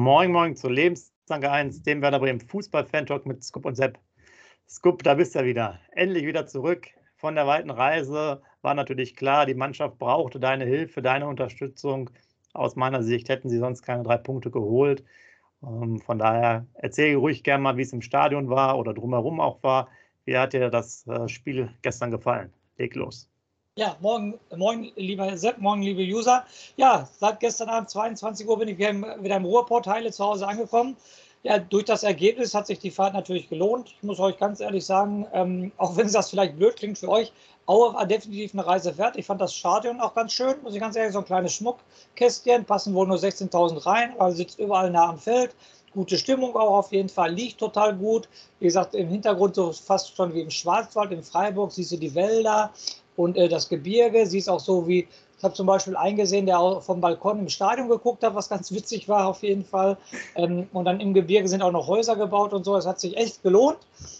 Moin, moin zur Lebenstanke 1, dem Werder Bremen Fußball-Fan-Talk mit Scoop und Sepp. Scoop, da bist du ja wieder. Endlich wieder zurück von der weiten Reise. War natürlich klar, die Mannschaft brauchte deine Hilfe, deine Unterstützung. Aus meiner Sicht hätten sie sonst keine drei Punkte geholt. Ähm, von daher erzähle ruhig gerne mal, wie es im Stadion war oder drumherum auch war. Wie hat dir das äh, Spiel gestern gefallen? Leg los. Ja, morgen, morgen, lieber Sepp, morgen, liebe User. Ja, seit gestern Abend 22 Uhr bin ich wieder im, wieder im Ruhrportteile zu Hause angekommen. Ja, durch das Ergebnis hat sich die Fahrt natürlich gelohnt. Ich muss euch ganz ehrlich sagen, ähm, auch wenn das vielleicht blöd klingt für euch, Aue war definitiv eine Reise wert. Ich fand das Stadion auch ganz schön, muss ich ganz ehrlich sagen. So ein kleines Schmuckkästchen, passen wohl nur 16.000 rein, aber sitzt überall nah am Feld. Gute Stimmung auch auf jeden Fall, liegt total gut. Wie gesagt, im Hintergrund so fast schon wie im Schwarzwald, in Freiburg, siehst du die Wälder und äh, das Gebirge. Sie ist auch so wie, ich habe zum Beispiel eingesehen, der vom Balkon im Stadion geguckt hat, was ganz witzig war auf jeden Fall. Ähm, und dann im Gebirge sind auch noch Häuser gebaut und so. Es hat sich echt gelohnt.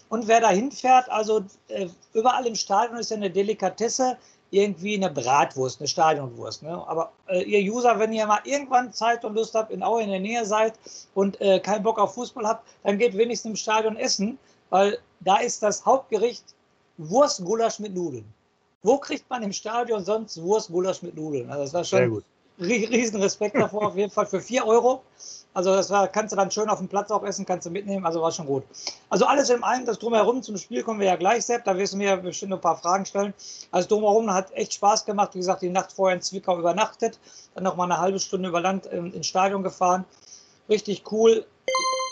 Und wer da hinfährt, also äh, überall im Stadion ist ja eine Delikatesse, irgendwie eine Bratwurst, eine Stadionwurst. Ne? Aber äh, ihr User, wenn ihr mal irgendwann Zeit und Lust habt, in Aue in der Nähe seid und äh, keinen Bock auf Fußball habt, dann geht wenigstens im Stadion essen, weil da ist das Hauptgericht Wurstgulasch mit Nudeln. Wo kriegt man im Stadion sonst Wurstgulasch mit Nudeln? Also das war schon riesen Respekt davor, auf jeden Fall für 4 Euro. Also das war, kannst du dann schön auf dem Platz auch essen, kannst du mitnehmen, also war schon gut. Also alles in allem, das Drumherum zum Spiel kommen wir ja gleich, Sepp, da wirst du mir bestimmt ein paar Fragen stellen. Also Drumherum hat echt Spaß gemacht, wie gesagt, die Nacht vorher in Zwickau übernachtet, dann noch mal eine halbe Stunde über Land ähm, ins Stadion gefahren. Richtig cool.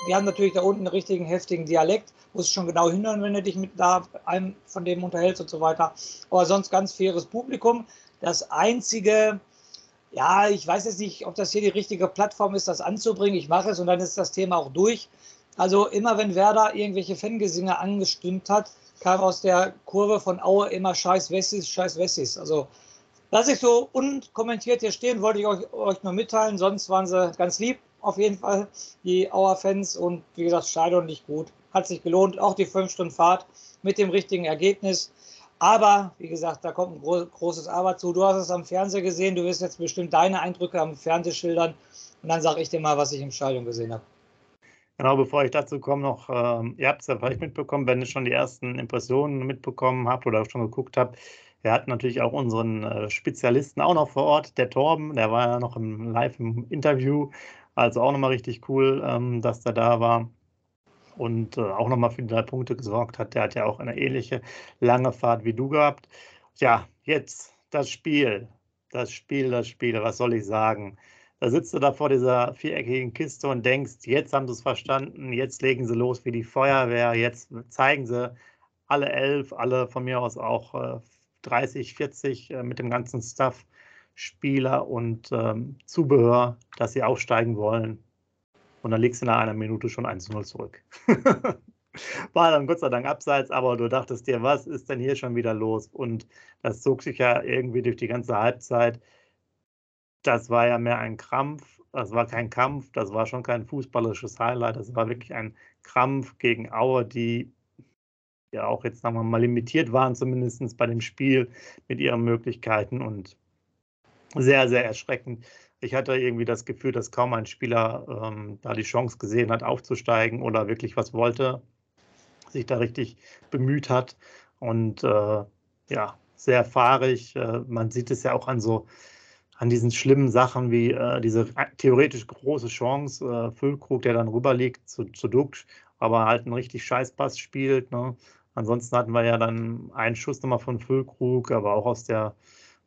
Wir haben natürlich da unten einen richtigen heftigen Dialekt musst schon genau hinhören, wenn du dich mit da einem von dem unterhältst und so weiter. Aber sonst ganz faires Publikum. Das einzige, ja, ich weiß jetzt nicht, ob das hier die richtige Plattform ist, das anzubringen. Ich mache es und dann ist das Thema auch durch. Also immer wenn Werder irgendwelche Fangesinge angestimmt hat, kam aus der Kurve von Aue immer Scheiß Wessis, Scheiß Wessis. Also lasse ich so unkommentiert hier stehen, wollte ich euch, euch nur mitteilen. Sonst waren sie ganz lieb, auf jeden Fall, die Auer-Fans. Und wie gesagt, Stadion nicht gut hat sich gelohnt, auch die fünf Stunden Fahrt mit dem richtigen Ergebnis. Aber wie gesagt, da kommt ein gro großes Aber zu. Du hast es am Fernseher gesehen, du wirst jetzt bestimmt deine Eindrücke am Fernseher schildern und dann sage ich dir mal, was ich im Stadion gesehen habe. Genau, bevor ich dazu komme, noch, ähm, ihr habt es ja vielleicht mitbekommen, wenn ihr schon die ersten Impressionen mitbekommen habt oder schon geguckt habt. Wir hatten natürlich auch unseren äh, Spezialisten auch noch vor Ort, der Torben, der war ja noch im, live im Interview. Also auch nochmal richtig cool, ähm, dass der da war und äh, auch nochmal für die drei Punkte gesorgt hat. Der hat ja auch eine ähnliche lange Fahrt wie du gehabt. Ja, jetzt das Spiel. Das Spiel, das Spiel, was soll ich sagen? Da sitzt du da vor dieser viereckigen Kiste und denkst, jetzt haben sie es verstanden, jetzt legen sie los wie die Feuerwehr, jetzt zeigen sie alle elf, alle von mir aus auch äh, 30, 40 äh, mit dem ganzen Stuff, Spieler und ähm, Zubehör, dass sie aufsteigen wollen. Und dann liegst du nach einer Minute schon 1-0 zurück. War dann Gott sei Dank abseits, aber du dachtest dir, was ist denn hier schon wieder los? Und das zog sich ja irgendwie durch die ganze Halbzeit. Das war ja mehr ein Krampf, das war kein Kampf, das war schon kein fußballisches Highlight, das war wirklich ein Krampf gegen Aue, die ja auch jetzt sagen wir mal limitiert waren, zumindest bei dem Spiel mit ihren Möglichkeiten und sehr, sehr erschreckend. Ich hatte irgendwie das Gefühl, dass kaum ein Spieler ähm, da die Chance gesehen hat, aufzusteigen oder wirklich was wollte, sich da richtig bemüht hat. Und äh, ja, sehr fahrig. Äh, man sieht es ja auch an so an diesen schlimmen Sachen wie äh, diese theoretisch große Chance, äh, Füllkrug, der dann rüberliegt zu, zu Duxch, aber halt einen richtig Scheißpass spielt. Ne? Ansonsten hatten wir ja dann einen Schuss nochmal von Füllkrug, aber auch aus der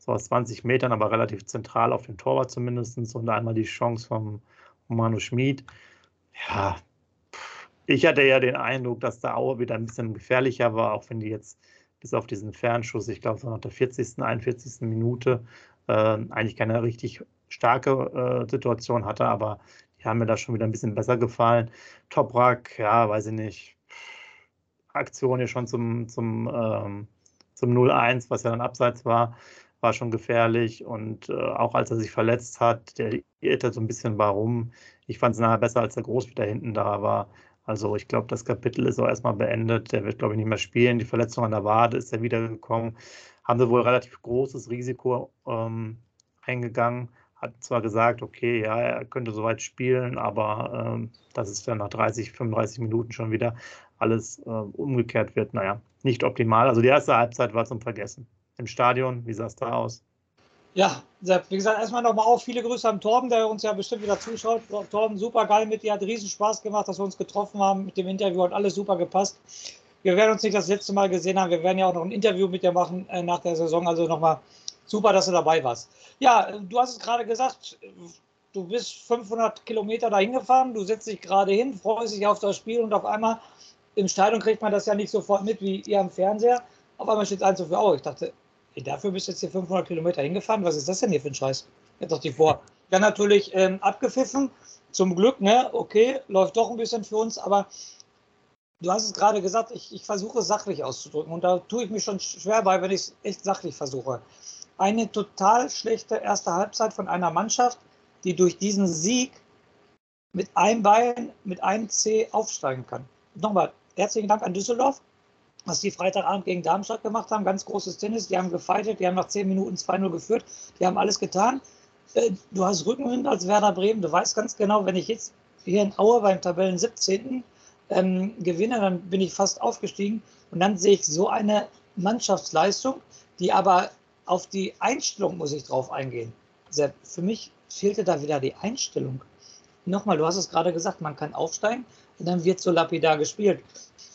so aus 20 Metern, aber relativ zentral auf dem Torwart zumindest. Und einmal die Chance vom Manu Schmid. Ja, ich hatte ja den Eindruck, dass der Aue wieder ein bisschen gefährlicher war, auch wenn die jetzt bis auf diesen Fernschuss, ich glaube, so nach der 40., 41. Minute äh, eigentlich keine richtig starke äh, Situation hatte, aber die haben mir da schon wieder ein bisschen besser gefallen. Toprak, ja, weiß ich nicht. Aktion hier schon zum, zum, ähm, zum 0-1, was ja dann abseits war war schon gefährlich und äh, auch als er sich verletzt hat, der irrte so ein bisschen warum. Ich fand es nachher besser, als der Groß wieder hinten da war. Also ich glaube, das Kapitel ist auch erstmal beendet. Der wird, glaube ich, nicht mehr spielen. Die Verletzung an der Wade ist ja wiedergekommen. Haben sie wohl relativ großes Risiko ähm, eingegangen. hat zwar gesagt, okay, ja, er könnte soweit spielen, aber ähm, dass es dann nach 30, 35 Minuten schon wieder alles äh, umgekehrt wird, naja, nicht optimal. Also die erste Halbzeit war zum Vergessen. Im Stadion, wie sah es da aus? Ja, wie gesagt, erstmal nochmal auch viele Grüße an Torben, der uns ja bestimmt wieder zuschaut. Torben, super geil mit dir, hat riesen Spaß gemacht, dass wir uns getroffen haben mit dem Interview, hat alles super gepasst. Wir werden uns nicht das letzte Mal gesehen haben, wir werden ja auch noch ein Interview mit dir machen äh, nach der Saison, also nochmal super, dass du dabei warst. Ja, du hast es gerade gesagt, du bist 500 Kilometer dahin gefahren, du setzt dich gerade hin, freust dich auf das Spiel und auf einmal im Stadion kriegt man das ja nicht sofort mit wie ihr am Fernseher. Auf einmal steht es 1 zu 4 Euro. Ich dachte, ey, dafür bist du jetzt hier 500 Kilometer hingefahren. Was ist das denn hier für ein Scheiß? Jetzt dachte ich vor. Ja, natürlich ähm, abgepfiffen. Zum Glück, ne? Okay, läuft doch ein bisschen für uns, aber du hast es gerade gesagt, ich, ich versuche sachlich auszudrücken und da tue ich mich schon schwer bei, wenn ich es echt sachlich versuche. Eine total schlechte erste Halbzeit von einer Mannschaft, die durch diesen Sieg mit einem Bein, mit einem C aufsteigen kann. Nochmal, herzlichen Dank an Düsseldorf, was die Freitagabend gegen Darmstadt gemacht haben. Ganz großes Tennis. Die haben gefeitet, die haben nach 10 Minuten 2-0 geführt, die haben alles getan. Äh, du hast Rückenwind als Werder Bremen. Du weißt ganz genau, wenn ich jetzt hier in Aue beim Tabellen 17. Ähm, gewinne, dann bin ich fast aufgestiegen. Und dann sehe ich so eine Mannschaftsleistung, die aber auf die Einstellung muss ich drauf eingehen. Für mich fehlte da wieder die Einstellung. Nochmal, du hast es gerade gesagt, man kann aufsteigen und dann wird so lapidar gespielt.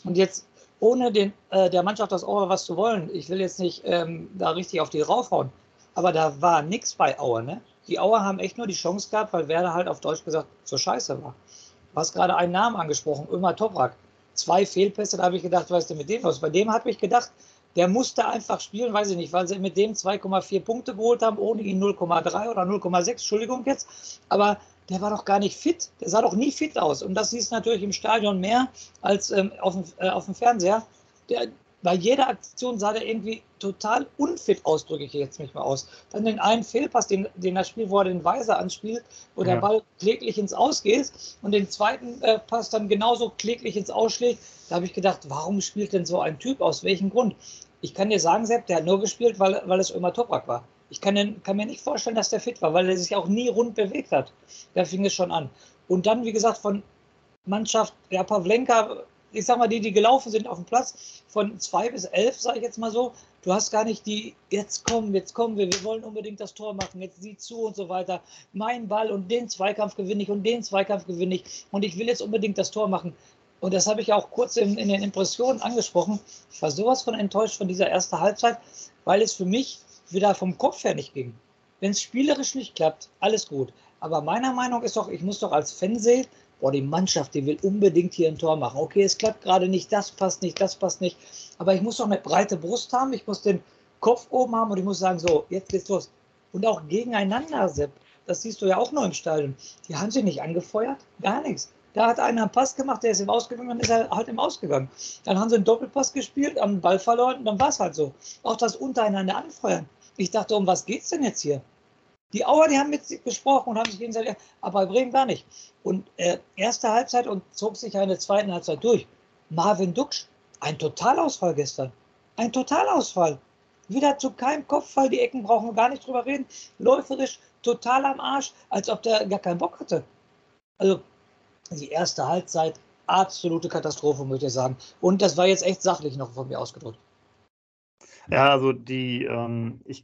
Und jetzt ohne den, äh, der Mannschaft das Ohr was zu wollen, ich will jetzt nicht ähm, da richtig auf die raufhauen, aber da war nichts bei Auer. Ne? Die Auer haben echt nur die Chance gehabt, weil Werder halt auf Deutsch gesagt so scheiße war. Du hast gerade einen Namen angesprochen, Ömer Toprak. Zwei Fehlpässe, da habe ich gedacht, weißt du mit dem was? Bei dem habe ich gedacht, der musste einfach spielen, weiß ich nicht, weil sie mit dem 2,4 Punkte geholt haben, ohne ihn 0,3 oder 0,6, Entschuldigung jetzt. Aber der war doch gar nicht fit. Der sah doch nie fit aus. Und das siehst natürlich im Stadion mehr als ähm, auf, dem, äh, auf dem Fernseher. Der, bei jeder Aktion sah der irgendwie total unfit aus, drücke ich jetzt mich mal aus. Dann den einen Fehlpass, den, den das Spiel, wo er den Weiser anspielt, wo ja. der Ball kläglich ins Aus geht und den zweiten äh, Pass dann genauso kläglich ins Ausschlägt. Da habe ich gedacht, warum spielt denn so ein Typ? Aus welchem Grund? Ich kann dir sagen, Sepp, der hat nur gespielt, weil, weil es immer Toprak war. Ich kann, kann, mir nicht vorstellen, dass der fit war, weil er sich auch nie rund bewegt hat. Da fing es schon an. Und dann, wie gesagt, von Mannschaft, ja, Pavlenka, ich sag mal, die, die gelaufen sind auf dem Platz, von zwei bis elf, sage ich jetzt mal so, du hast gar nicht die, jetzt kommen, jetzt kommen wir, wir wollen unbedingt das Tor machen, jetzt sieh zu und so weiter. Mein Ball und den Zweikampf gewinne ich und den Zweikampf gewinne ich und ich will jetzt unbedingt das Tor machen. Und das habe ich auch kurz in, in den Impressionen angesprochen. Ich war sowas von enttäuscht von dieser ersten Halbzeit, weil es für mich wieder vom Kopf her nicht ging. Wenn es spielerisch nicht klappt, alles gut. Aber meiner Meinung ist doch, ich muss doch als Fan sehen, boah, die Mannschaft, die will unbedingt hier ein Tor machen. Okay, es klappt gerade nicht, das passt nicht, das passt nicht. Aber ich muss doch eine breite Brust haben, ich muss den Kopf oben haben und ich muss sagen, so, jetzt geht's los. Und auch gegeneinander, Sepp. Das siehst du ja auch noch im Stadion. Die haben sie nicht angefeuert, gar nichts. Da hat einer einen Pass gemacht, der ist im Ausgegangen, dann ist er halt im Ausgegangen. Dann haben sie einen Doppelpass gespielt, haben den Ball verloren, dann war es halt so. Auch das untereinander anfeuern. Ich dachte, um was geht es denn jetzt hier? Die Auer, die haben mit sich gesprochen und haben sich gegenseitig, aber Bremen gar nicht. Und äh, erste Halbzeit und zog sich eine zweite Halbzeit durch. Marvin Duksch, ein Totalausfall gestern. Ein Totalausfall. Wieder zu keinem Kopfball, die Ecken brauchen wir gar nicht drüber reden. Läuferisch, total am Arsch, als ob der gar keinen Bock hatte. Also die erste Halbzeit, absolute Katastrophe, möchte ich sagen. Und das war jetzt echt sachlich noch von mir ausgedrückt. Ja, also die, ähm, ich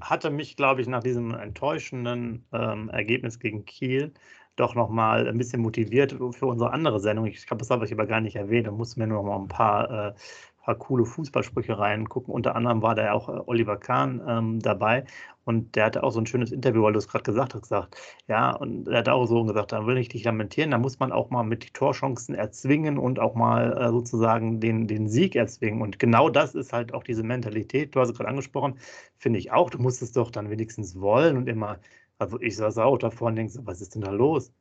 hatte mich, glaube ich, nach diesem enttäuschenden ähm, Ergebnis gegen Kiel doch nochmal ein bisschen motiviert für unsere andere Sendung. Ich glaube, das habe ich aber gar nicht erwähnt. Da musste mir nur noch mal ein paar, äh, paar coole Fußballsprüche reingucken. Unter anderem war da ja auch äh, Oliver Kahn ähm, dabei und der hatte auch so ein schönes Interview, weil du es gerade gesagt hast, gesagt, ja, und er hat auch so gesagt, da will ich dich lamentieren, da muss man auch mal mit die Torchancen erzwingen und auch mal äh, sozusagen den, den Sieg erzwingen. Und genau das ist halt auch diese Mentalität, du hast es gerade angesprochen, finde ich auch, du musst es doch dann wenigstens wollen und immer, also ich saß auch davor und denke, was ist denn da los?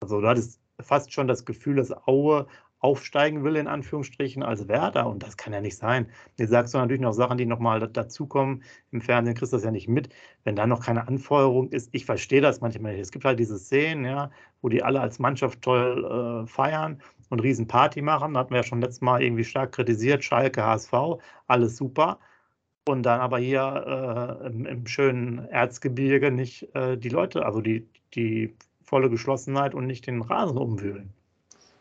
Also du hattest fast schon das Gefühl, dass Aue aufsteigen will, in Anführungsstrichen, als Werder. Und das kann ja nicht sein. Jetzt sagst du natürlich noch Sachen, die nochmal dazukommen. Im Fernsehen kriegst du das ja nicht mit. Wenn da noch keine Anfeuerung ist, ich verstehe das manchmal nicht. Es gibt halt diese Szenen, ja, wo die alle als Mannschaft toll äh, feiern und Riesenparty machen. Da hatten wir ja schon letztes Mal irgendwie stark kritisiert. Schalke, HSV, alles super. und dann aber hier äh, im, im, schönen Erzgebirge nicht äh, die Leute, also die, die volle Geschlossenheit und nicht den Rasen umwühlen.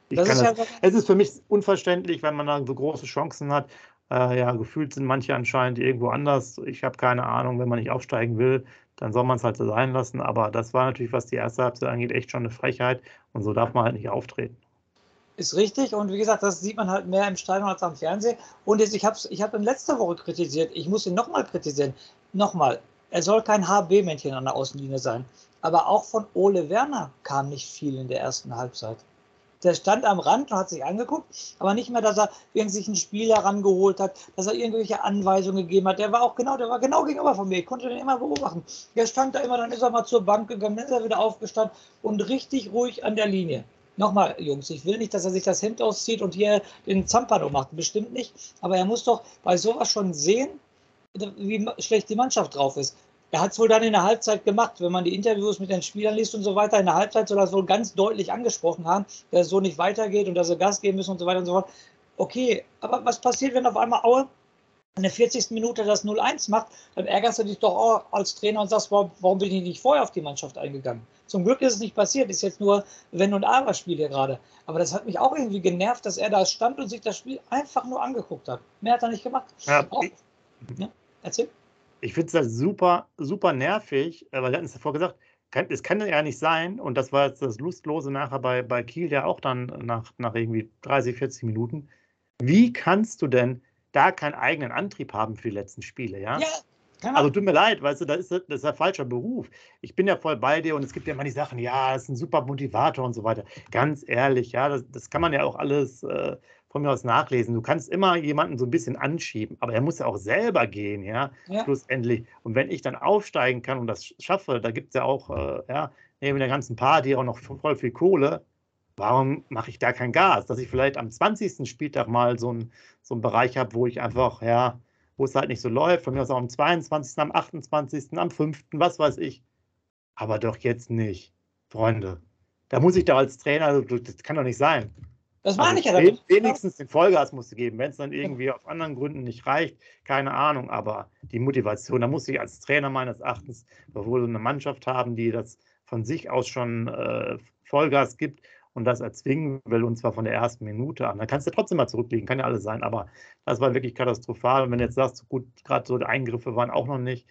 Das ist das, ja es ist für mich unverständlich, wenn man da so große Chancen hat. Äh, ja, gefühlt sind manche anscheinend irgendwo anders. Ich habe keine Ahnung, wenn man nicht aufsteigen will, dann soll man es halt so sein lassen. Aber das war natürlich, was die erste Halbzeit angeht, echt schon eine Frechheit. Und so darf man halt nicht auftreten. Ist richtig und wie gesagt, das sieht man halt mehr im Stadion als am Fernsehen. Und jetzt, ich habe ich hab ihn letzte Woche kritisiert, ich muss ihn nochmal kritisieren. Nochmal, er soll kein HB-Männchen an der Außenlinie sein. Aber auch von Ole Werner kam nicht viel in der ersten Halbzeit. Der stand am Rand und hat sich angeguckt, aber nicht mehr, dass er irgendwie sich einen Spieler rangeholt hat, dass er irgendwelche Anweisungen gegeben hat. Der war auch genau, der war genau gegenüber von mir. Ich konnte den immer beobachten. Der stand da immer, dann ist er mal zur Bank gegangen, dann ist er wieder aufgestanden und richtig ruhig an der Linie. Nochmal, Jungs, ich will nicht, dass er sich das Hemd auszieht und hier den Zampano macht. Bestimmt nicht. Aber er muss doch bei sowas schon sehen, wie schlecht die Mannschaft drauf ist. Er hat es wohl dann in der Halbzeit gemacht, wenn man die Interviews mit den Spielern liest und so weiter. In der Halbzeit soll er es wohl ganz deutlich angesprochen haben, dass es so nicht weitergeht und dass sie Gas geben müssen und so weiter und so fort. Okay, aber was passiert, wenn auf einmal Aue in der 40. Minute das 0-1 macht? Dann ärgerst du dich doch auch als Trainer und sagst, warum bin ich nicht vorher auf die Mannschaft eingegangen? Zum Glück ist es nicht passiert, ist jetzt nur Wenn- und Aber-Spiel hier gerade. Aber das hat mich auch irgendwie genervt, dass er da stand und sich das Spiel einfach nur angeguckt hat. Mehr hat er nicht gemacht. Ja, auch, ja erzähl. Ich finde es halt super, super nervig, äh, weil wir hatten es davor gesagt, kann, es kann ja nicht sein, und das war jetzt das Lustlose nachher bei, bei Kiel ja auch dann nach, nach irgendwie 30, 40 Minuten. Wie kannst du denn da keinen eigenen Antrieb haben für die letzten Spiele, ja? Ja, also tut mir leid, weißt du, das ist, das ist ein falscher Beruf. Ich bin ja voll bei dir und es gibt ja immer die Sachen, ja, das ist ein super Motivator und so weiter. Ganz ehrlich, ja, das, das kann man ja auch alles äh, von mir aus nachlesen. Du kannst immer jemanden so ein bisschen anschieben, aber er muss ja auch selber gehen, ja, ja. schlussendlich. Und wenn ich dann aufsteigen kann und das schaffe, da gibt es ja auch, äh, ja, neben der ganzen Party auch noch voll viel Kohle, warum mache ich da kein Gas? Dass ich vielleicht am 20. Spieltag mal so, ein, so einen Bereich habe, wo ich einfach, ja, wo es halt nicht so läuft. Von mir aus auch am 22., am 28., am 5., was weiß ich. Aber doch jetzt nicht, Freunde. Da muss ich doch als Trainer, das kann doch nicht sein. Das war also nicht ja Wenigstens den Vollgas musst du geben, wenn es dann irgendwie auf anderen Gründen nicht reicht, keine Ahnung, aber die Motivation, da muss ich als Trainer meines Erachtens wohl eine Mannschaft haben, die das von sich aus schon äh, Vollgas gibt und das erzwingen will, und zwar von der ersten Minute an. Dann kannst du trotzdem mal zurückliegen, kann ja alles sein, aber das war wirklich katastrophal. Und wenn du jetzt sagst, gut, gerade so die Eingriffe waren auch noch nicht,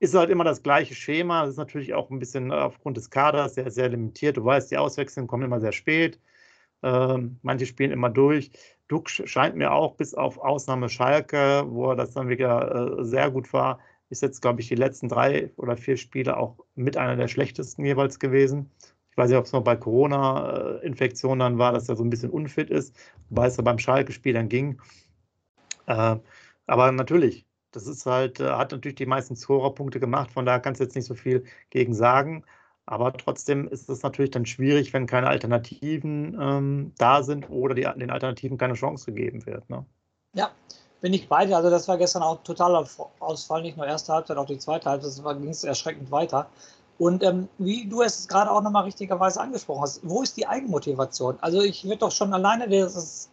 ist halt immer das gleiche Schema. Das ist natürlich auch ein bisschen aufgrund des Kaders sehr, sehr limitiert. Du weißt, die Auswechslungen kommen immer sehr spät. Ähm, manche spielen immer durch. Duck scheint mir auch bis auf Ausnahme Schalke, wo er das dann wieder äh, sehr gut war, ist jetzt, glaube ich, die letzten drei oder vier Spiele auch mit einer der schlechtesten jeweils gewesen weiß nicht, ob es noch bei Corona-Infektionen dann war, dass er so ein bisschen unfit ist, wobei es ja beim Schalke-Spiel dann ging. Äh, aber natürlich, das ist halt, äh, hat natürlich die meisten Scorerpunkte gemacht, von daher kannst du jetzt nicht so viel gegen sagen. Aber trotzdem ist es natürlich dann schwierig, wenn keine Alternativen ähm, da sind oder die, den Alternativen keine Chance gegeben wird. Ne? Ja, bin ich bei dir. Also das war gestern auch totaler Ausfall, nicht nur erste Halbzeit, auch die zweite Halbzeit. Das ging es erschreckend weiter. Und ähm, wie du es gerade auch nochmal richtigerweise angesprochen hast, wo ist die Eigenmotivation? Also ich würde doch schon alleine dieses,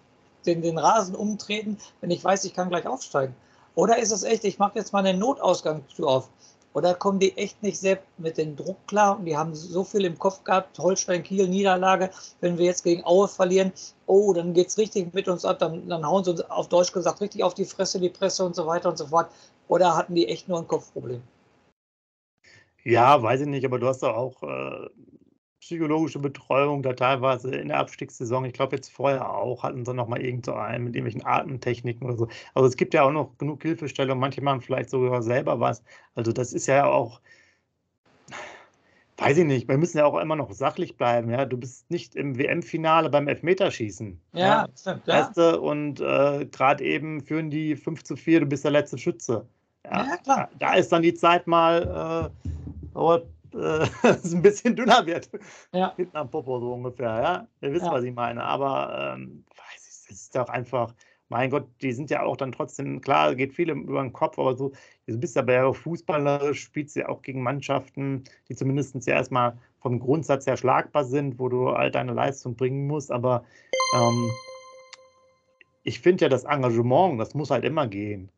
den, den Rasen umtreten, wenn ich weiß, ich kann gleich aufsteigen. Oder ist es echt, ich mache jetzt mal eine Notausgangstür auf? Oder kommen die echt nicht selbst mit dem Druck klar und die haben so viel im Kopf gehabt, Holstein, Kiel, Niederlage, wenn wir jetzt gegen Aue verlieren, oh, dann geht es richtig mit uns ab, dann, dann hauen sie uns auf Deutsch gesagt richtig auf die Fresse, die Presse und so weiter und so fort. Oder hatten die echt nur ein Kopfproblem? Ja, weiß ich nicht, aber du hast doch auch äh, psychologische Betreuung da teilweise in der Abstiegssaison. Ich glaube, jetzt vorher auch hatten sie noch mal irgend so einen mit irgendwelchen Atemtechniken oder so. Also es gibt ja auch noch genug Hilfestellung. Manche machen vielleicht sogar selber was. Also das ist ja auch, weiß ich nicht, wir müssen ja auch immer noch sachlich bleiben. Ja, du bist nicht im WM-Finale beim Elfmeterschießen. Ja, ja. stimmt. Ja. Weißt du? Und äh, gerade eben führen die 5 zu 4, du bist der letzte Schütze. Ja, ja klar. Da ist dann die Zeit mal. Äh, dauert, äh, es ein bisschen dünner wird. Ja. Hinten am Popo so ungefähr, ja. Ihr wisst, ja. was ich meine. Aber ähm, weiß ich, es ist doch einfach, mein Gott, die sind ja auch dann trotzdem, klar, geht viel über den Kopf, aber so, du bist aber ja fußballerisch, spielst ja auch gegen Mannschaften, die zumindest ja erstmal vom Grundsatz her schlagbar sind, wo du all deine Leistung bringen musst. Aber ähm, ich finde ja das Engagement, das muss halt immer gehen.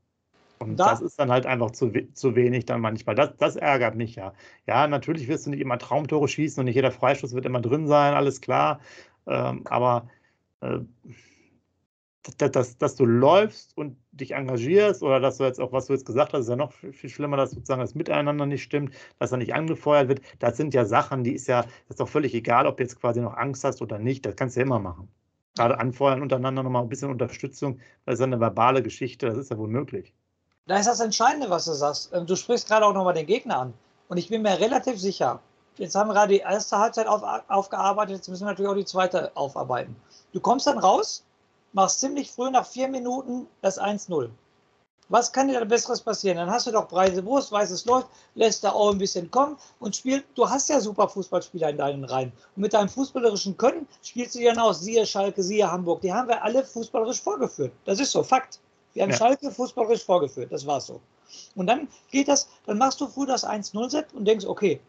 Und da, das ist dann halt einfach zu, zu wenig dann manchmal. Das, das ärgert mich ja. Ja, natürlich wirst du nicht immer Traumtore schießen und nicht jeder Freistoß wird immer drin sein, alles klar. Ähm, aber äh, dass, dass, dass, du läufst und dich engagierst oder dass du jetzt auch, was du jetzt gesagt hast, ist ja noch viel schlimmer, dass sozusagen das Miteinander nicht stimmt, dass er nicht angefeuert wird. Das sind ja Sachen, die ist ja, das ist doch völlig egal, ob du jetzt quasi noch Angst hast oder nicht. Das kannst du ja immer machen. Gerade anfeuern untereinander nochmal ein bisschen Unterstützung, das ist ja eine verbale Geschichte, das ist ja wohl möglich. Da ist das Entscheidende, was du sagst. Ähm, du sprichst gerade auch nochmal den Gegner an. Und ich bin mir relativ sicher, jetzt haben wir gerade die erste Halbzeit auf, aufgearbeitet, jetzt müssen wir natürlich auch die zweite aufarbeiten. Du kommst dann raus, machst ziemlich früh nach vier Minuten das 1-0. Was kann dir da Besseres passieren? Dann hast du doch breite Brust, weißt es läuft, lässt da auch ein bisschen kommen und spielt. Du hast ja super Fußballspieler in deinen Reihen. Und mit deinem fußballerischen Können spielst du dann aus. Siehe Schalke, siehe Hamburg. Die haben wir alle fußballerisch vorgeführt. Das ist so, Fakt. Wir haben ja. Schalke fußballerisch vorgeführt, das war so. Und dann geht das, dann machst du früh das 1-0-Set und denkst, okay,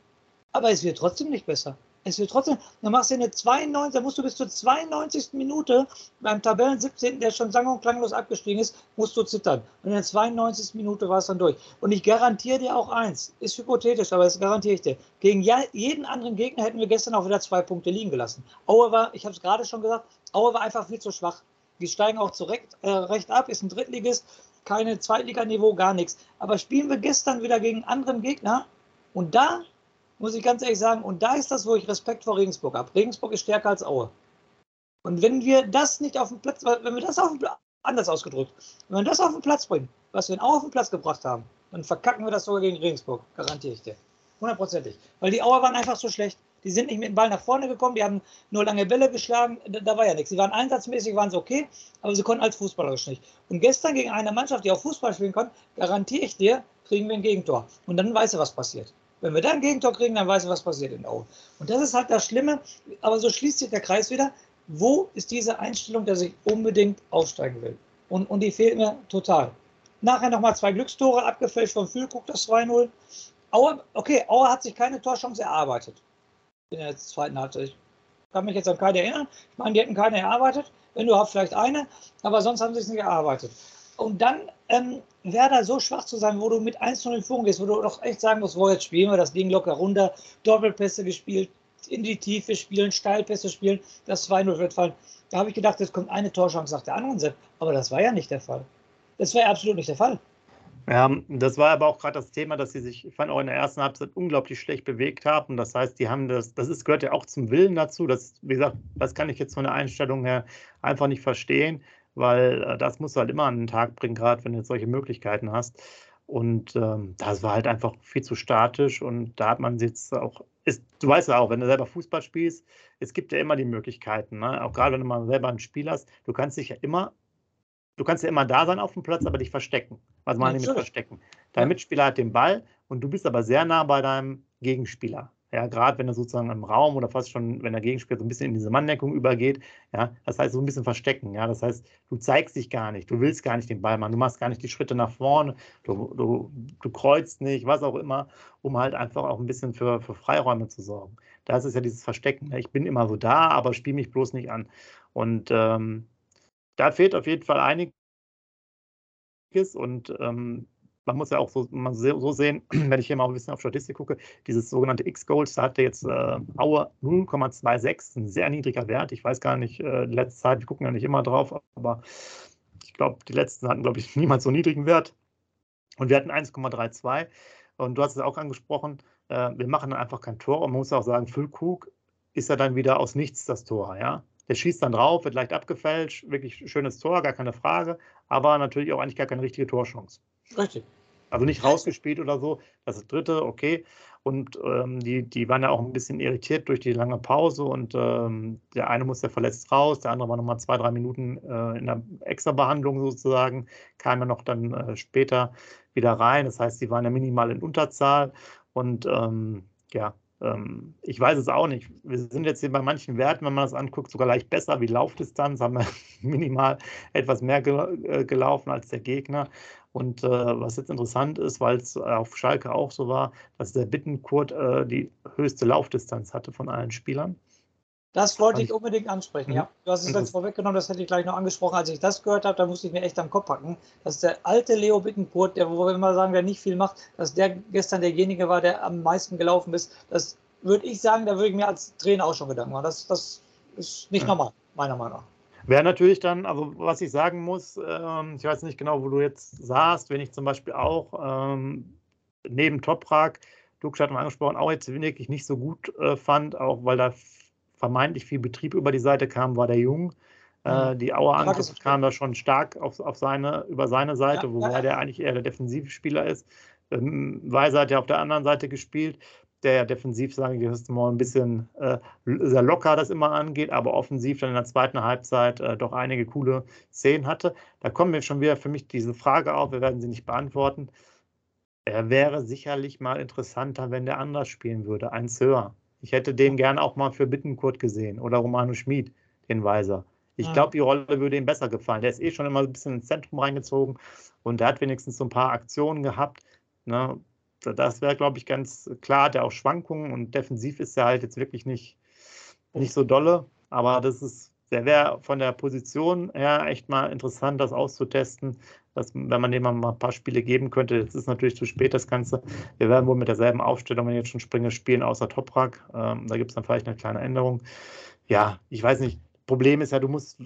aber es wird trotzdem nicht besser. Es wird trotzdem, dann machst du eine 92, dann musst du bis zur 92. Minute beim Tabellen 17., der schon sang- und klanglos abgestiegen ist, musst du zittern. Und in der 92. Minute war es dann durch. Und ich garantiere dir auch eins, ist hypothetisch, aber das garantiere ich dir. Gegen jeden anderen Gegner hätten wir gestern auch wieder zwei Punkte liegen gelassen. Aue war, ich habe es gerade schon gesagt, Aue war einfach viel zu schwach. Die steigen auch zurecht, äh, recht ab, ist ein Drittligist, keine Zweitliganiveau, gar nichts. Aber spielen wir gestern wieder gegen anderen Gegner und da muss ich ganz ehrlich sagen, und da ist das, wo ich Respekt vor Regensburg habe. Regensburg ist stärker als Aue. Und wenn wir das nicht auf den Platz, wenn wir das auf den, anders ausgedrückt, wenn wir das auf den Platz bringen, was wir in Aue auf den Platz gebracht haben, dann verkacken wir das sogar gegen Regensburg, garantiere ich dir. Hundertprozentig. Weil die Auer waren einfach so schlecht. Die sind nicht mit dem Ball nach vorne gekommen, die haben nur lange Bälle geschlagen, da, war ja nichts. Sie waren einsatzmäßig, waren sie okay, aber sie konnten als Fußballerisch nicht. Und gestern gegen eine Mannschaft, die auch Fußball spielen konnte, garantiere ich dir, kriegen wir ein Gegentor. Und dann weißt du, was passiert. Wenn wir dann ein Gegentor kriegen, dann weißt du, was passiert in Aue. Und das ist halt das Schlimme, aber so schließt sich der Kreis wieder. Wo ist diese Einstellung, dass ich unbedingt aufsteigen will? Und, und die fehlt mir total. Nachher nochmal zwei Glückstore abgefälscht von Füllkrug, das 2-0. Aue, okay, Aue hat sich keine Torchance erarbeitet in der zweiten Halbzeit. Ich kann mich jetzt an keine erinnern. Ich meine, die hätten keine erarbeitet. Wenn du hast, vielleicht eine, aber sonst haben sie es nicht erarbeitet. Und dann ähm, Werder so schwach zu sein, wo du mit 1-0 in Führung gehst, wo du doch echt sagen musst, wo jetzt spielen wir das Ding locker runter, Doppelpässe gespielt, in die Tiefe spielen, Steilpässe spielen, das 2-0 wird fallen. Da habe ich gedacht, jetzt kommt eine Torchance nach der anderen, aber das war ja nicht der Fall. Das war ja absolut nicht der Fall. Ja, das war aber auch gerade das Thema, dass sie sich, ich fand auch in der ersten Halbzeit unglaublich schlecht bewegt haben. Das heißt, die haben das, das ist, gehört ja auch zum Willen dazu. Das, wie gesagt, das kann ich jetzt von der Einstellung her einfach nicht verstehen, weil äh, das musst du halt immer an den Tag bringen, gerade wenn du jetzt solche Möglichkeiten hast. Und ähm, das war halt einfach viel zu statisch und da hat man jetzt auch, ist, du weißt ja auch, wenn du selber Fußball spielst, es gibt ja immer die Möglichkeiten, ne? auch gerade wenn du mal selber ein Spiel hast, du kannst dich ja immer du kannst ja immer da sein auf dem Platz, aber dich verstecken. Was meine ich mit verstecken? Dein. Mitspieler hat den Ball und du bist aber sehr nah bei deinem Gegenspieler. Ja, gerade wenn er sozusagen im Raum oder fast schon, wenn der Gegenspieler so ein bisschen in diese Manndeckung übergeht, ja, das heißt so ein bisschen verstecken, ja, das heißt, du zeigst dich gar nicht, du willst gar nicht den Ball machen, du machst gar nicht die Schritte nach vorne, du, du, du kreuzt nicht, was auch immer, um halt einfach auch ein bisschen für, für Freiräume zu sorgen. Das ist ja dieses Verstecken. Ne? Ich bin immer so da, aber spiele mich bloß nicht an. Und ähm, da fehlt auf jeden Fall einiges und ähm, man muss ja auch so, man so sehen, wenn ich hier mal ein bisschen auf Statistik gucke, dieses sogenannte X-Goals, da hatte jetzt äh, Aue 0,26, ein sehr niedriger Wert. Ich weiß gar nicht, äh, letzte Zeit, wir gucken ja nicht immer drauf, aber ich glaube, die letzten hatten, glaube ich, niemals so niedrigen Wert. Und wir hatten 1,32. Und du hast es auch angesprochen, äh, wir machen dann einfach kein Tor. Und man muss auch sagen, Füllkrug ist ja dann wieder aus nichts das Tor, ja. Der schießt dann drauf, wird leicht abgefälscht, wirklich schönes Tor, gar keine Frage, aber natürlich auch eigentlich gar keine richtige Torchance. Richtig. Also nicht rausgespielt oder so. Das ist dritte, okay. Und ähm, die, die waren ja auch ein bisschen irritiert durch die lange Pause und ähm, der eine musste verletzt raus, der andere war nochmal zwei, drei Minuten äh, in der Extra-Behandlung sozusagen, kam ja noch dann äh, später wieder rein. Das heißt, die waren ja minimal in Unterzahl und ähm, ja, ähm, ich weiß es auch nicht. Wir sind jetzt hier bei manchen Werten, wenn man das anguckt, sogar leicht besser wie Laufdistanz, haben wir minimal etwas mehr äh, gelaufen als der Gegner. Und äh, was jetzt interessant ist, weil es auf Schalke auch so war, dass der Bittenkurt äh, die höchste Laufdistanz hatte von allen Spielern. Das wollte ich unbedingt ansprechen, ja. Mhm. Du hast es jetzt vorweggenommen, das hätte ich gleich noch angesprochen. Als ich das gehört habe, da musste ich mir echt am Kopf packen, dass der alte Leo Bittencourt, der, wo wir immer sagen, der nicht viel macht, dass der gestern derjenige war, der am meisten gelaufen ist. Das würde ich sagen, da würde ich mir als Trainer auch schon Gedanken machen. Das, das ist nicht normal, meiner Meinung nach. Wäre natürlich dann, also was ich sagen muss, ähm, ich weiß nicht genau, wo du jetzt saßt, wenn ich zum Beispiel auch ähm, neben Toprak, Dux hat mal angesprochen, auch jetzt wirklich nicht so gut äh, fand, auch weil da vermeintlich viel Betrieb über die Seite kam, war der Jung. Äh, mhm. die Auer Angriffe kamen da schon stark auf, auf seine, über seine Seite, ja, wobei ja. der eigentlich eher der defensive Spieler ist. Ähm, Weiser hat ja auf der anderen Seite gespielt, der ja defensiv, sage ich jetzt mal, ein bisschen äh, sehr locker das immer angeht, aber offensiv dann in der zweiten Halbzeit äh, doch einige coole Szenen hatte. Da kommen wir schon wieder für mich diese Frage auf, wir werden sie nicht beantworten. Er wäre sicherlich mal interessanter, wenn der anders spielen würde, ein Sir. Ich hätte den gern auch mal für Bittenkurt gesehen oder Romano Schmid, den Weiser. Ich glaube, die Rolle würde ihm besser gefallen. Der ist eh schon immer ein bisschen ins Zentrum reingezogen und der hat wenigstens so ein paar Aktionen gehabt. Ne? Das wäre, glaube ich, ganz klar. Der auch Schwankungen und defensiv ist er halt jetzt wirklich nicht, nicht so dolle. Aber das ist, der wäre von der Position her echt mal interessant, das auszutesten dass, wenn man dem mal ein paar Spiele geben könnte. Jetzt ist natürlich zu spät das Ganze. Wir werden wohl mit derselben Aufstellung, wenn jetzt schon Springer spielen, außer Toprak. Ähm, da gibt es dann vielleicht eine kleine Änderung. Ja, ich weiß nicht. Problem ist ja, du musst,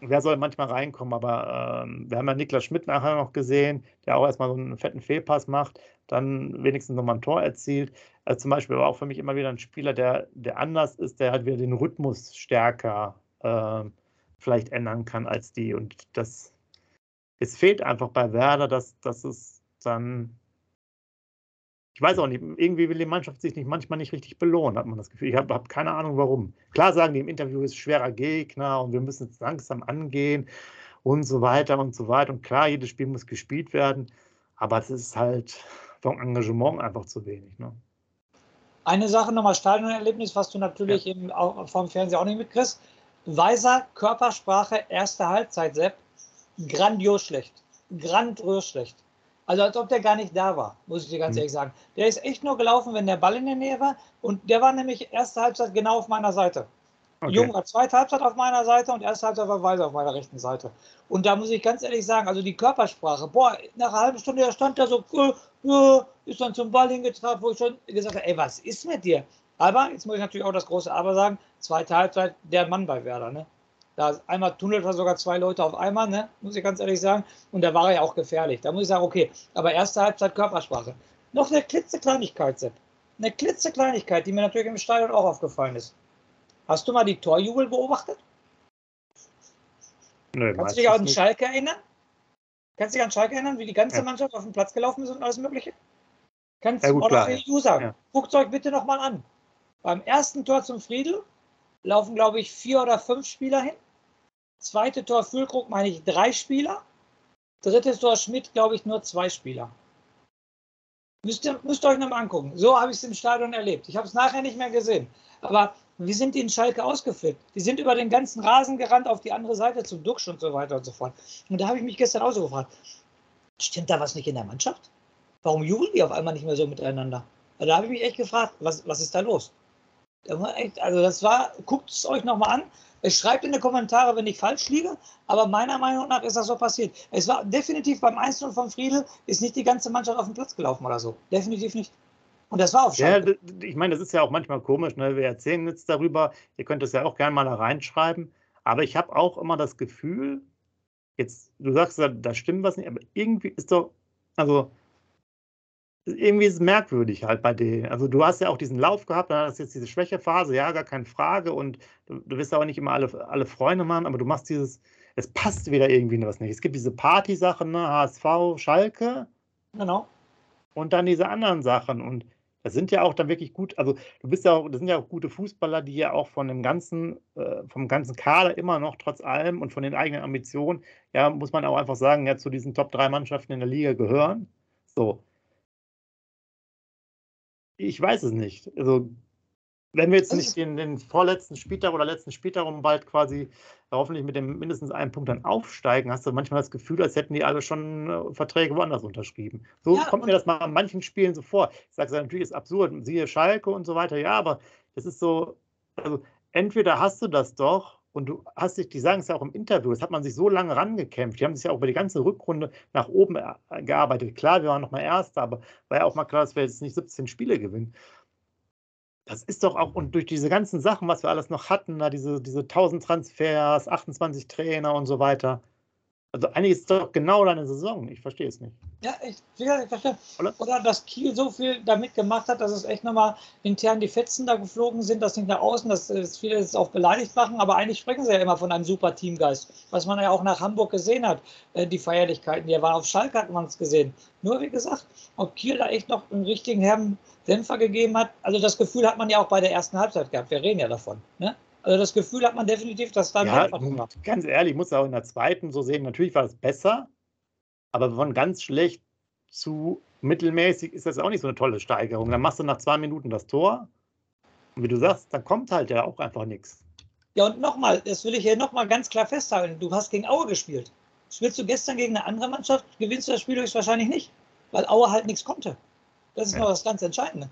wer soll manchmal reinkommen, aber ähm, wir haben ja Niklas Schmidt nachher noch gesehen, der auch erstmal so einen fetten Fehlpass macht, dann wenigstens nochmal ein Tor erzielt. Also zum Beispiel war auch für mich immer wieder ein Spieler, der, der anders ist, der halt wieder den Rhythmus stärker äh, vielleicht ändern kann als die. Und das es fehlt einfach bei Werder, dass, dass es dann, ich weiß auch nicht, irgendwie will die Mannschaft sich nicht manchmal nicht richtig belohnen, hat man das Gefühl. Ich habe hab keine Ahnung warum. Klar sagen die im Interview, es ist schwerer Gegner und wir müssen es langsam angehen und so weiter und so weiter. Und klar, jedes Spiel muss gespielt werden, aber es ist halt vom Engagement einfach zu wenig. Ne? Eine Sache nochmal, Stadionerlebnis, was du natürlich ja. im, vom Fernseher auch nicht mitkriegst. Weiser Körpersprache, erste Halbzeit, Sepp grandios schlecht. Grandios schlecht. Also als ob der gar nicht da war, muss ich dir ganz mhm. ehrlich sagen. Der ist echt nur gelaufen, wenn der Ball in der Nähe war. Und der war nämlich erste Halbzeit genau auf meiner Seite. Okay. Jung war zweite Halbzeit auf meiner Seite und erste Halbzeit war Weiser auf meiner rechten Seite. Und da muss ich ganz ehrlich sagen, also die Körpersprache, boah, nach einer halben Stunde, der stand da so, äh, äh, ist dann zum Ball hingetragen, wo ich schon gesagt habe, ey, was ist mit dir? Aber, jetzt muss ich natürlich auch das große Aber sagen, zweite Halbzeit, der Mann bei Werder, ne? Da einmal tunnelt er sogar zwei Leute auf einmal, ne? muss ich ganz ehrlich sagen. Und da war er ja auch gefährlich. Da muss ich sagen, okay, aber erste Halbzeit Körpersprache. Noch eine klitzekleinigkeit, Sepp. Eine klitzekleinigkeit, die mir natürlich im Stadion auch aufgefallen ist. Hast du mal die Torjubel beobachtet? Nö, Kannst du dich an Schalke erinnern? Kannst du dich an Schalke erinnern, wie die ganze ja. Mannschaft auf den Platz gelaufen ist und alles Mögliche? Kannst ja, gut, oder klar, ja. sagen. Ja. Guckt euch bitte nochmal an. Beim ersten Tor zum Friedel laufen, glaube ich, vier oder fünf Spieler hin. Zweite Tor Füllkrug meine ich drei Spieler. Drittes Tor Schmidt, glaube ich, nur zwei Spieler. Müsst ihr, müsst ihr euch nochmal angucken. So habe ich es im Stadion erlebt. Ich habe es nachher nicht mehr gesehen. Aber wie sind die in Schalke ausgeflippt? Die sind über den ganzen Rasen gerannt auf die andere Seite zum Duxch und so weiter und so fort. Und da habe ich mich gestern auch so gefragt, stimmt da was nicht in der Mannschaft? Warum jubeln die auf einmal nicht mehr so miteinander? Da habe ich mich echt gefragt, was, was ist da los? Also das war, guckt es euch nochmal an. Schreibt in die Kommentare, wenn ich falsch liege, aber meiner Meinung nach ist das so passiert. Es war definitiv beim 1 von Friedel, ist nicht die ganze Mannschaft auf den Platz gelaufen oder so. Definitiv nicht. Und das war auf Schalke. Ja, ich meine, das ist ja auch manchmal komisch. Ne? Wir erzählen jetzt darüber. Ihr könnt es ja auch gerne mal da reinschreiben. Aber ich habe auch immer das Gefühl, jetzt, du sagst, da stimmt was nicht, aber irgendwie ist doch, also irgendwie ist es merkwürdig halt bei denen. Also du hast ja auch diesen Lauf gehabt, dann hast jetzt diese Schwächephase, ja, gar keine Frage. Und du, du wirst auch nicht immer alle, alle Freunde machen, aber du machst dieses, es passt wieder irgendwie was nicht. Es gibt diese Party-Sachen, ne, HSV, Schalke. Genau. Und dann diese anderen Sachen. Und das sind ja auch dann wirklich gut, also du bist ja auch, das sind ja auch gute Fußballer, die ja auch von dem ganzen, äh, vom ganzen Kader immer noch trotz allem und von den eigenen Ambitionen, ja, muss man auch einfach sagen, ja, zu diesen Top 3 Mannschaften in der Liga gehören. So. Ich weiß es nicht. Also, wenn wir jetzt nicht den, den, vorletzten Spieltag oder letzten Spieltag um bald quasi hoffentlich mit dem mindestens einen Punkt dann aufsteigen, hast du manchmal das Gefühl, als hätten die alle schon äh, Verträge woanders unterschrieben. So ja, kommt mir das mal an manchen Spielen so vor. Ich sage, natürlich ist absurd, siehe Schalke und so weiter, ja, aber es ist so, also entweder hast du das doch und du hast dich, die sagen es ja auch im Interview, das hat man sich so lange rangekämpft. Die haben sich ja auch über die ganze Rückrunde nach oben äh, gearbeitet. Klar, wir waren noch mal Erster, aber war ja auch mal klar, dass wir jetzt nicht 17 Spiele gewinnen. Das ist doch auch, und durch diese ganzen Sachen, was wir alles noch hatten, da diese, diese 1000 Transfers, 28 Trainer und so weiter, also eigentlich ist es doch genau deine Saison. Ich verstehe es nicht. Ja, ich, ich verstehe. Oder? Oder dass Kiel so viel damit gemacht hat, dass es echt nochmal intern die Fetzen da geflogen sind, das nicht nach außen, dass, dass viele es auch beleidigt machen, aber eigentlich sprechen sie ja immer von einem super Teamgeist, was man ja auch nach Hamburg gesehen hat, äh, die Feierlichkeiten, die waren auf Schalke, hat man es gesehen. Nur wie gesagt, ob Kiel da echt noch einen richtigen Herrn Dämpfer gegeben hat, also das Gefühl hat man ja auch bei der ersten Halbzeit gehabt, wir reden ja davon. Ne? Also das Gefühl hat man definitiv, dass da ja, Ganz ehrlich, ich muss auch in der zweiten so sehen, natürlich war es besser, aber von ganz schlecht zu mittelmäßig ist das auch nicht so eine tolle Steigerung. Dann machst du nach zwei Minuten das Tor und wie du sagst, dann kommt halt ja auch einfach nichts. Ja, und nochmal, das will ich hier nochmal ganz klar festhalten. Du hast gegen Aue gespielt. Spielst du gestern gegen eine andere Mannschaft, gewinnst du das Spiel höchstwahrscheinlich nicht, weil Aue halt nichts konnte. Das ist ja. noch das ganz Entscheidende.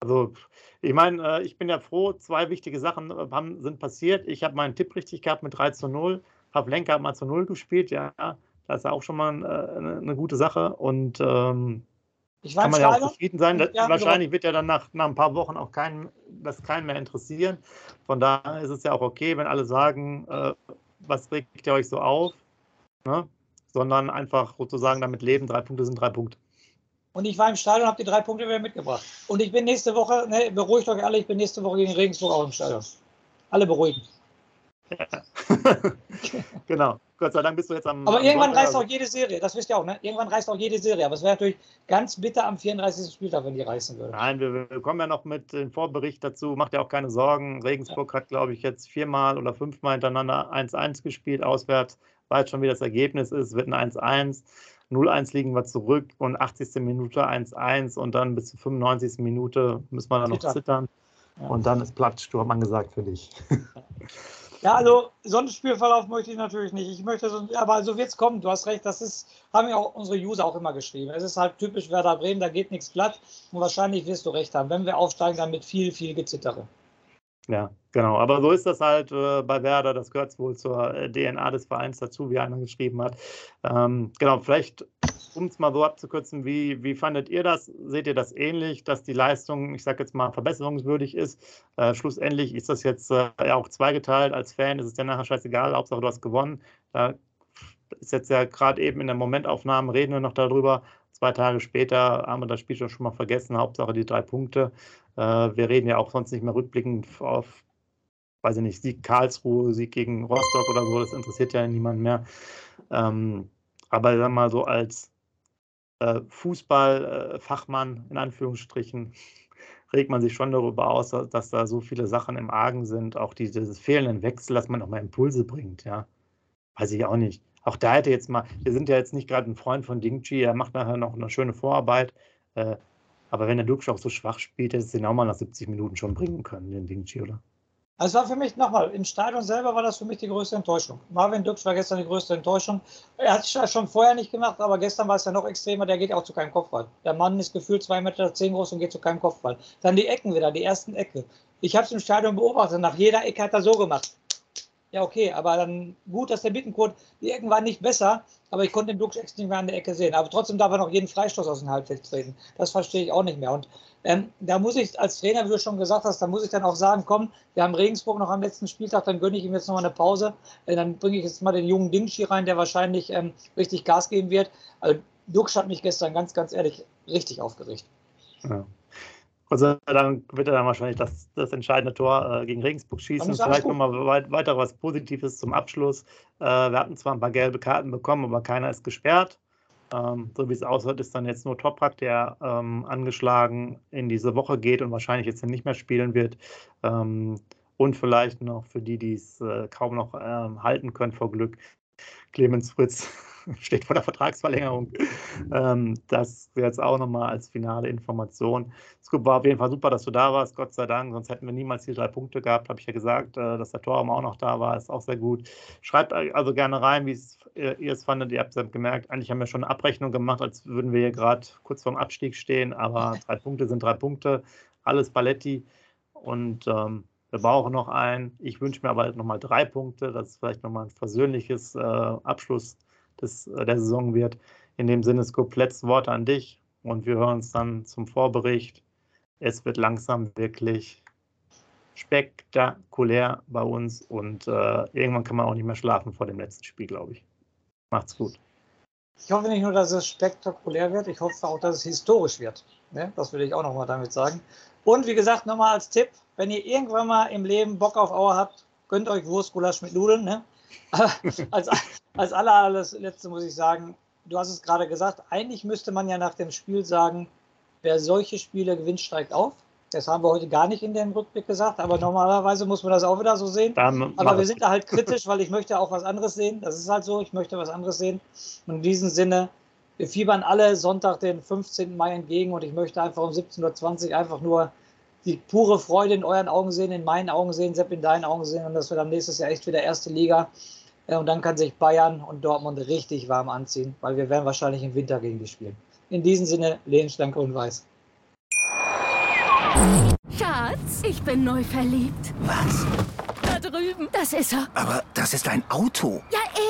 Also, ich meine, äh, ich bin ja froh, zwei wichtige Sachen äh, haben, sind passiert. Ich habe meinen Tipp richtig gehabt mit 3 zu 0. Lenker hat mal zu 0 gespielt, ja. Das ist ja auch schon mal äh, eine, eine gute Sache. Und ähm, kann man ja auch zufrieden sein. Das, ja, wahrscheinlich wird ja dann nach, nach ein paar Wochen auch kein, das keinen mehr interessieren. Von daher ist es ja auch okay, wenn alle sagen, äh, was regt ihr euch so auf? Ne? Sondern einfach sozusagen damit leben, drei Punkte sind drei Punkte. Und ich war im Stadion und habe die drei Punkte wieder mitgebracht. Und ich bin nächste Woche, ne, beruhigt euch alle, ich bin nächste Woche gegen Regensburg auch im Stadion. Alle beruhigen. Ja. genau. Gott sei Dank bist du jetzt am. Aber am irgendwann reißt auch jede Serie, das wisst ihr auch, ne? Irgendwann reißt auch jede Serie. Aber es wäre natürlich ganz bitter am 34. Spieltag, wenn die reißen würde. Nein, wir, wir, kommen ja noch mit dem Vorbericht dazu. Macht ja auch keine Sorgen. Regensburg ja. hat, glaube ich, jetzt viermal oder fünfmal hintereinander 1-1 gespielt. Auswärts weiß schon, wie das Ergebnis ist. Wird ein 1-1. 0-1 liegen wir zurück und 80. Minute 1-1 und dann bis zur 95. Minute müssen wir dann noch zittern. Ja. Und dann ist Plattsturm angesagt für dich. Ja, also so einen Spielverlauf möchte ich natürlich nicht. Ich möchte so, aber so wird es kommen. Du hast recht, das ist, haben ja auch unsere User auch immer geschrieben. Es ist halt typisch Werder Bremen, da geht nichts glatt. Und wahrscheinlich wirst du recht haben. Wenn wir aufsteigen, dann mit viel, viel Gezittere. Ja, genau. Aber so ist das halt äh, bei Werder. Das gehört wohl zur äh, DNA des Vereins dazu, wie einer geschrieben hat. Ähm, genau, vielleicht, um es mal so abzukürzen, wie, wie fandet ihr das? Seht ihr das ähnlich, dass die Leistung, ich sage jetzt mal, verbesserungswürdig ist? Äh, schlussendlich ist das jetzt äh, ja auch zweigeteilt. Als Fan ist es ja nachher scheißegal, Hauptsache du hast gewonnen. Da ist jetzt ja gerade eben in der Momentaufnahme, reden wir noch darüber. Zwei Tage später haben wir das Spiel schon mal vergessen. Hauptsache die drei Punkte. Äh, wir reden ja auch sonst nicht mehr rückblickend auf, weiß ich nicht, Sieg Karlsruhe, Sieg gegen Rostock oder so, das interessiert ja niemand mehr. Ähm, aber sag mal so als äh, Fußballfachmann in Anführungsstrichen regt man sich schon darüber aus, dass da so viele Sachen im Argen sind, auch dieses fehlenden Wechsel, dass man auch mal Impulse bringt, ja. Weiß ich auch nicht. Auch da hätte jetzt mal, wir sind ja jetzt nicht gerade ein Freund von Dingchi, er macht nachher noch eine schöne Vorarbeit. Äh, aber wenn der Dux auch so schwach spielt, hätte es den auch mal nach 70 Minuten schon bringen können, den Dingchi, oder? Also war für mich nochmal, im Stadion selber war das für mich die größte Enttäuschung. Marvin Dux war gestern die größte Enttäuschung. Er hat es schon vorher nicht gemacht, aber gestern war es ja noch extremer, der geht auch zu keinem Kopfball. Der Mann ist gefühlt 2,10 Meter zehn groß und geht zu keinem Kopfball. Dann die Ecken wieder, die ersten Ecke. Ich habe es im Stadion beobachtet, nach jeder Ecke hat er so gemacht. Ja, okay, aber dann gut, dass der Bittenkurt, die Ecken waren nicht besser, aber ich konnte den Duxex nicht mehr an der Ecke sehen. Aber trotzdem darf er noch jeden Freistoß aus dem Halbfeld treten. Das verstehe ich auch nicht mehr. Und ähm, da muss ich als Trainer, wie du schon gesagt hast, da muss ich dann auch sagen, komm, wir haben Regensburg noch am letzten Spieltag, dann gönne ich ihm jetzt noch mal eine Pause. Äh, dann bringe ich jetzt mal den jungen Dingschi rein, der wahrscheinlich ähm, richtig Gas geben wird. Also Dux hat mich gestern ganz, ganz ehrlich richtig aufgeregt. Ja. Gott sei Dank wird er dann wahrscheinlich das, das entscheidende Tor äh, gegen Regensburg schießen. Vielleicht nochmal weit, weiter was Positives zum Abschluss. Äh, wir hatten zwar ein paar gelbe Karten bekommen, aber keiner ist gesperrt. Ähm, so wie es aussieht, ist dann jetzt nur Toprak, der ähm, angeschlagen in diese Woche geht und wahrscheinlich jetzt nicht mehr spielen wird. Ähm, und vielleicht noch für die, die es äh, kaum noch ähm, halten können vor Glück, Clemens Fritz steht vor der Vertragsverlängerung. Ähm, das jetzt auch nochmal als finale Information. Es war auf jeden Fall super, dass du da warst, Gott sei Dank, sonst hätten wir niemals die drei Punkte gehabt, habe ich ja gesagt, äh, dass der Torraum auch noch da war, ist auch sehr gut. Schreibt also gerne rein, wie äh, ihr es fandet. Ihr habt es gemerkt, eigentlich haben wir schon eine Abrechnung gemacht, als würden wir hier gerade kurz vorm Abstieg stehen, aber drei Punkte sind drei Punkte, alles Paletti und ähm, Wir brauchen noch einen. Ich wünsche mir aber nochmal drei Punkte, dass es vielleicht nochmal ein versöhnliches äh, Abschluss des, äh, der Saison wird. In dem Sinne, Scoop, letzte Worte an dich und wir hören uns dann zum Vorbericht. Es wird langsam wirklich spektakulär bei uns und äh, irgendwann kann man auch nicht mehr schlafen vor dem letzten Spiel, glaube ich. Macht's gut. Ich hoffe nicht nur, dass es spektakulär wird, ich hoffe auch, dass es historisch wird. Ne? Das will ich auch nochmal damit sagen. Und wie gesagt, nochmal als Tipp, wenn ihr irgendwann mal im Leben Bock auf Auer habt, gönnt euch Wurstgulasch mit Nudeln. Ne? als, als allerletzte muss ich sagen, du hast es gerade gesagt, eigentlich müsste man ja nach dem Spiel sagen, wer solche Spiele gewinnt, steigt auf. Das haben wir heute gar nicht in dem Rückblick gesagt, aber normalerweise muss man das auch wieder so sehen. Dann aber wir sind da halt kritisch, weil ich möchte auch was anderes sehen. Das ist halt so, ich möchte was anderes sehen. Und in diesem Sinne, wir fiebern alle Sonntag, den 15. Mai entgegen und ich möchte einfach um 17.20 Uhr einfach nur die pure Freude in euren Augen sehen, in meinen Augen sehen, Sepp in deinen Augen sehen und das wird am nächsten Jahr echt wieder erste Liga. Und dann kann sich Bayern und Dortmund richtig warm anziehen, weil wir werden wahrscheinlich im Winter gegen die spielen. In diesem Sinne, Lehn, Schlanke und Weiß. Schatz, ich bin neu verliebt. Was? Da drüben. Das ist er. Aber das ist ein Auto. Ja, eben.